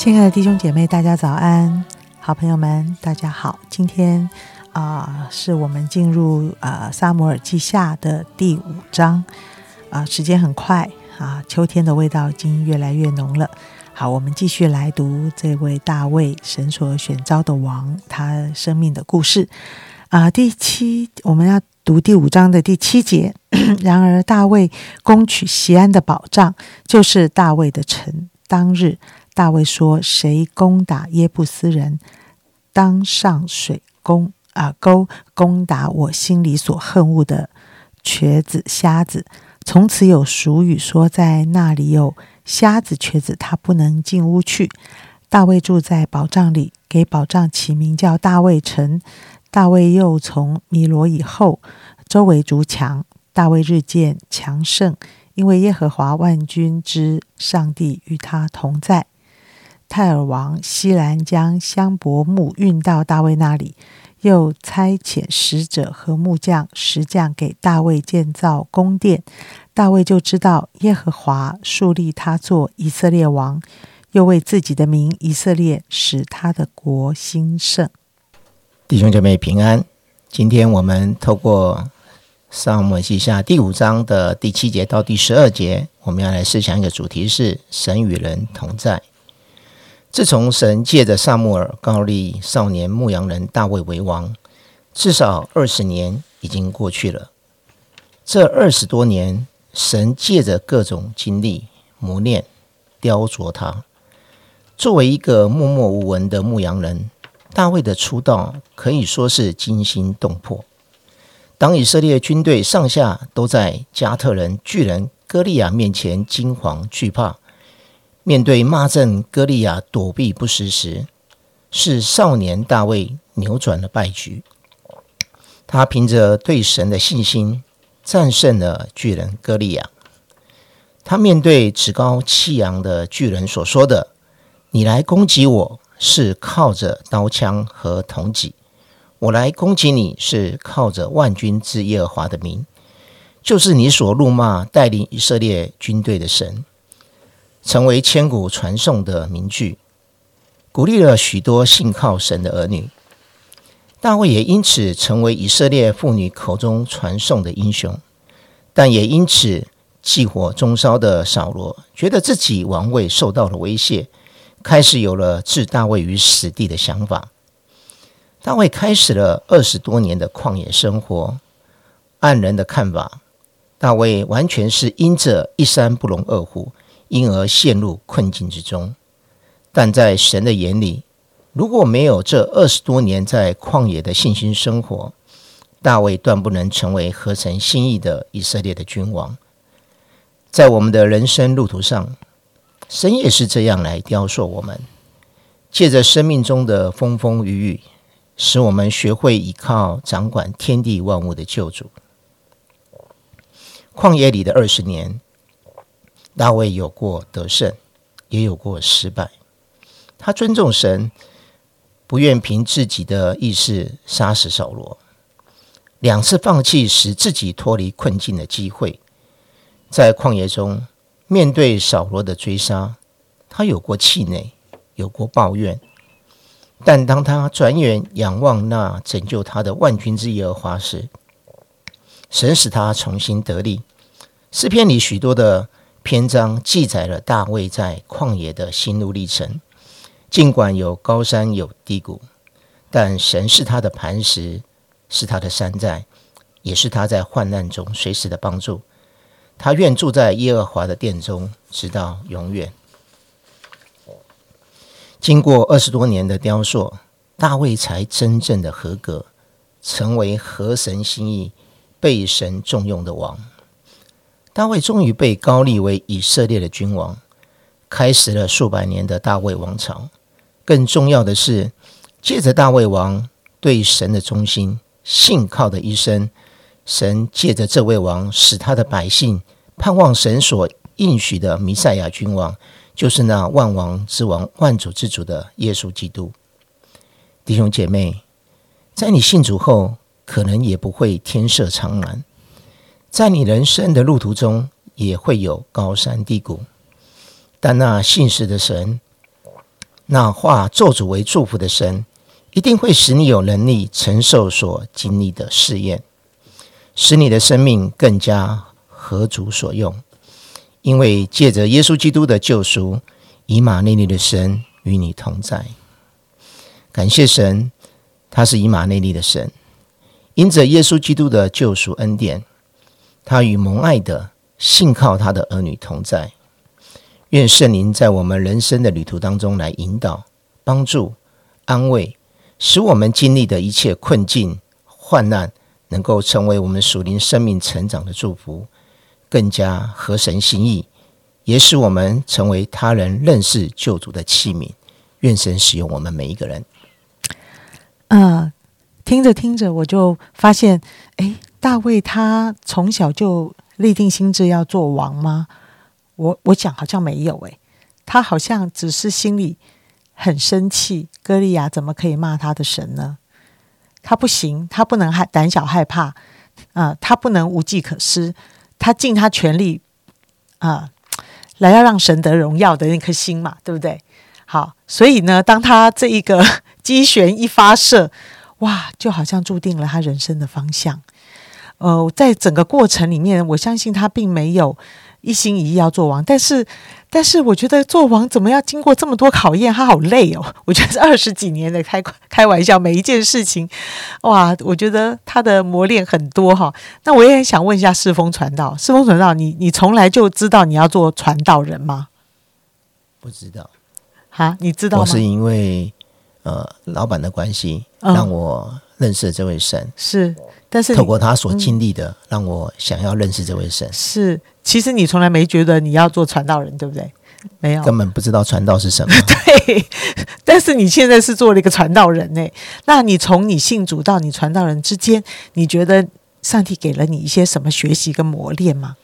亲爱的弟兄姐妹，大家早安！好朋友们，大家好！今天啊、是我们进入啊、撒母耳记下的第五章啊、时间很快啊，秋天的味道已经越来越浓了。好，我们继续来读这位大卫神所选召的王他生命的故事啊、第七，我们要读第五章的第七节。然而，大卫攻取西安的宝藏，就是大卫的城。当日，大卫说：“谁攻打耶布斯人，当上水攻啊沟攻打我心里所恨恶的瘸子瞎子。”从此有俗语说，在那里有瞎子瘸子，他不能进屋去。大卫住在宝藏里，给宝藏起名叫大卫城。大卫又从米罗以后，周围筑墙。大卫日渐强盛，因为耶和华万军之上帝与他同在。泰尔王西兰将香柏木运到大卫那里，又差遣使者和木匠、石匠给大卫建造宫殿。大卫就知道耶和华树立他做以色列王，又为自己的名以色列使他的国兴盛。弟兄姐妹平安。今天我们透过撒母西下第五章的第七节到第十二节，我们要来思想一个主题是神与人同在。自从神借着撒母耳高立少年牧羊人大卫为王，至少二十年已经过去了。这二十多年，神借着各种经历磨练、雕琢他。作为一个默默无闻的牧羊人，大卫的出道可以说是惊心动魄。当以色列军队上下都在加特人巨人歌利亚面前惊惶惧怕，面对骂阵歌利亚躲避不实时，是少年大卫扭转了败局。他凭着对神的信心，战胜了巨人歌利亚。他面对趾高气扬的巨人所说的：“你来攻击我是靠着刀枪和铜戟，我来攻击你是靠着万军之耶和华的名，就是你所怒骂带领以色列军队的神，成为千古传颂的名句，鼓励了许多信靠神的儿女。大卫也因此成为以色列妇女口中传颂的英雄，但也因此忌火中烧的扫罗觉得自己王位受到了威胁。开始有了置大卫于死地的想法。大卫开始了二十多年的旷野生活。按人的看法，大卫完全是因着一山不容二虎，因而陷入困境之中。但在神的眼里，如果没有这二十多年在旷野的信心生活，大卫断不能成为合神心意的以色列的君王。在我们的人生路途上，神也是这样来雕塑我们，借着生命中的风风雨雨，使我们学会依靠掌管天地万物的救主。旷野里的二十年，大卫有过得胜，也有过失败。他尊重神，不愿凭自己的意识杀死扫罗，两次放弃使自己脱离困境的机会。在旷野中，面对扫罗的追杀，他有过气馁，有过抱怨，但当他转眼仰望那拯救他的万军之耶和华时，神使他重新得力。诗篇里许多的篇章记载了大卫在旷野的心路历程。尽管有高山有低谷，但神是他的磐石，是他的山寨，也是他在患难中随时的帮助。他愿住在耶和华的殿中，直到永远。经过二十多年的雕塑，大卫才真正的合格，成为合神心意、被神重用的王。大卫终于被高立为以色列的君王，开始了数百年的大卫王朝。更重要的是，借着大卫王对神的忠心、信靠的一生，神借着这位王，使他的百姓盼望神所应许的弥赛亚君王，就是那万王之王、万主之主的耶稣基督。弟兄姐妹，在你信主后，可能也不会天色苍蓝，在你人生的路途中，也会有高山低谷。但那信实的神，那化作主为祝福的神，一定会使你有能力承受所经历的试验，使你的生命更加合主所用。因为借着耶稣基督的救赎，以马内利的神与你同在。感谢神，他是以马内利的神。因着耶稣基督的救赎恩典，他与蒙爱的信靠他的儿女同在。愿圣灵在我们人生的旅途当中来引导、帮助、安慰，使我们经历的一切困境、患难，能够成为我们属灵生命成长的祝福，更加合神心意，也使我们成为他人认识救主的器皿。愿神使用我们每一个人。嗯，听着听着，我就发现，哎，大卫他从小就立定心志要做王吗？我我讲好像没有诶，他好像只是心里很生气，歌利亚怎么可以骂他的神呢？他不行，他不能害胆小害怕啊，他不能无计可施，他尽他全力啊，来要让神得荣耀的那颗心嘛，对不对？好，所以呢，当他这一个 机旋一发射，哇，就好像注定了他人生的方向。呃，在整个过程里面，我相信他并没有。一心一意要做王，但是，但是我觉得做王怎么要经过这么多考验？他好累哦！我觉得是二十几年的开开玩笑，每一件事情，哇，我觉得他的磨练很多哈。那我也很想问一下世风传道，世风传道，你你从来就知道你要做传道人吗？不知道，哈，你知道吗？我是因为呃老板的关系，让我认识了这位神，是，但是透过他所经历的，让我想要认识这位神，是。其实你从来没觉得你要做传道人，对不对？没有，根本不知道传道是什么。对，但是你现在是做了一个传道人呢。那你从你信主到你传道人之间，你觉得上帝给了你一些什么学习跟磨练吗？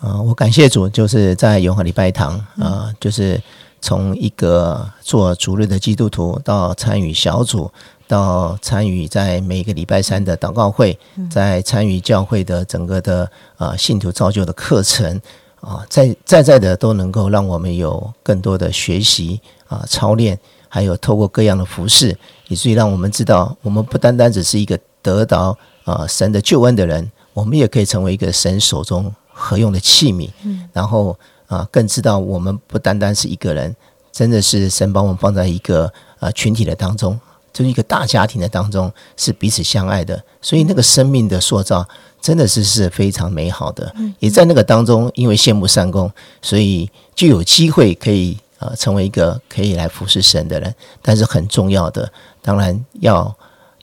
呃，我感谢主，就是在永和礼拜堂，呃，就是从一个做主日的基督徒到参与小组。到参与在每个礼拜三的祷告会，在参与教会的整个的呃信徒造就的课程啊，在在在的都能够让我们有更多的学习啊操练，还有透过各样的服饰，以至于让我们知道，我们不单单只是一个得到啊神的救恩的人，我们也可以成为一个神手中合用的器皿。嗯，然后啊，更知道我们不单单是一个人，真的是神把我们放在一个呃群体的当中。就是一个大家庭的当中是彼此相爱的，所以那个生命的塑造真的是是非常美好的。也在那个当中，因为羡慕善功，所以就有机会可以呃成为一个可以来服侍神的人。但是很重要的，当然要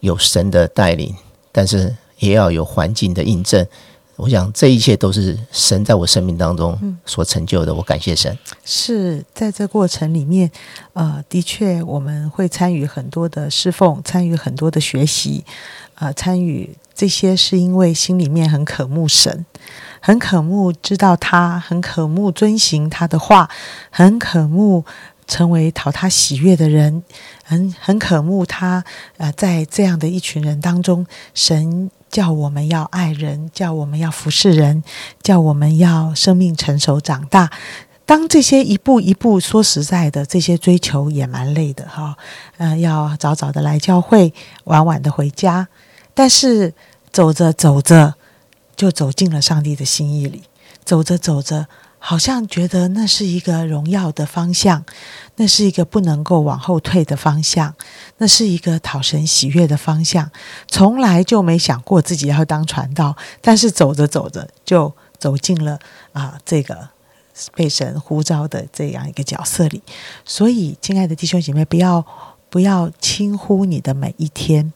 有神的带领，但是也要有环境的印证。我想这一切都是神在我生命当中所成就的，我感谢神。是在这过程里面，呃，的确我们会参与很多的侍奉，参与很多的学习，呃，参与这些是因为心里面很渴慕神，很渴慕知道他，很渴慕遵行他的话，很渴慕成为讨他喜悦的人，很很渴慕他。呃，在这样的一群人当中，神。叫我们要爱人，叫我们要服侍人，叫我们要生命成熟长大。当这些一步一步，说实在的，这些追求也蛮累的哈。嗯，要早早的来教会，晚晚的回家。但是走着走着，就走进了上帝的心意里。走着走着。好像觉得那是一个荣耀的方向，那是一个不能够往后退的方向，那是一个讨神喜悦的方向。从来就没想过自己要当传道，但是走着走着就走进了啊这个被神呼召的这样一个角色里。所以，亲爱的弟兄姐妹，不要不要轻忽你的每一天。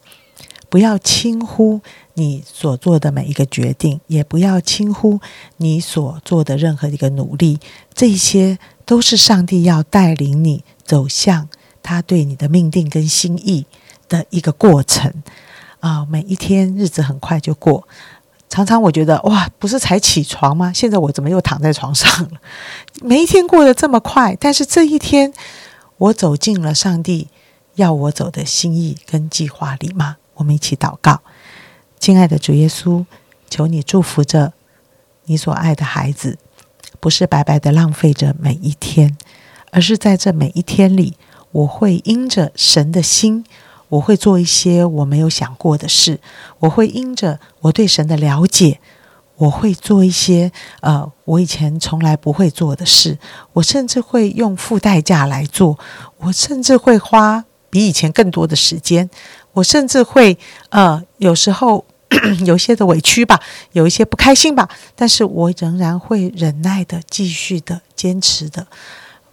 不要轻忽你所做的每一个决定，也不要轻忽你所做的任何一个努力。这些都是上帝要带领你走向他对你的命定跟心意的一个过程啊！每一天日子很快就过，常常我觉得哇，不是才起床吗？现在我怎么又躺在床上了？每一天过得这么快，但是这一天我走进了上帝要我走的心意跟计划里吗？我们一起祷告，亲爱的主耶稣，求你祝福着你所爱的孩子，不是白白的浪费着每一天，而是在这每一天里，我会因着神的心。我会做一些我没有想过的事，我会因着我对神的了解，我会做一些呃我以前从来不会做的事，我甚至会用付代价来做，我甚至会花比以前更多的时间，我甚至会呃有时候 有些的委屈吧，有一些不开心吧，但是我仍然会忍耐的继续的坚持的。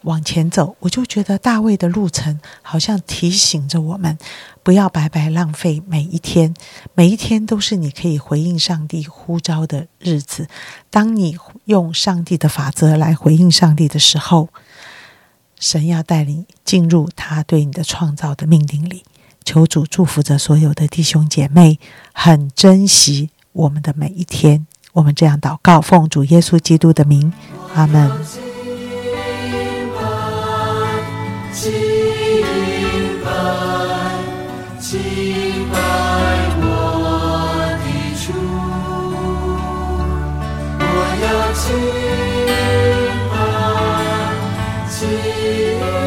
往前走，我就觉得大卫的路程好像提醒着我们，不要白白浪费每一天，每一天都是你可以回应上帝呼召的日子。当你用上帝的法则来回应上帝的时候，神要带领进入他对你的创造的命令里。求主祝福着所有的弟兄姐妹，很珍惜我们的每一天。我们这样祷告，奉主耶稣基督的名，阿门。敬拜，敬拜我的主，我要敬拜，敬。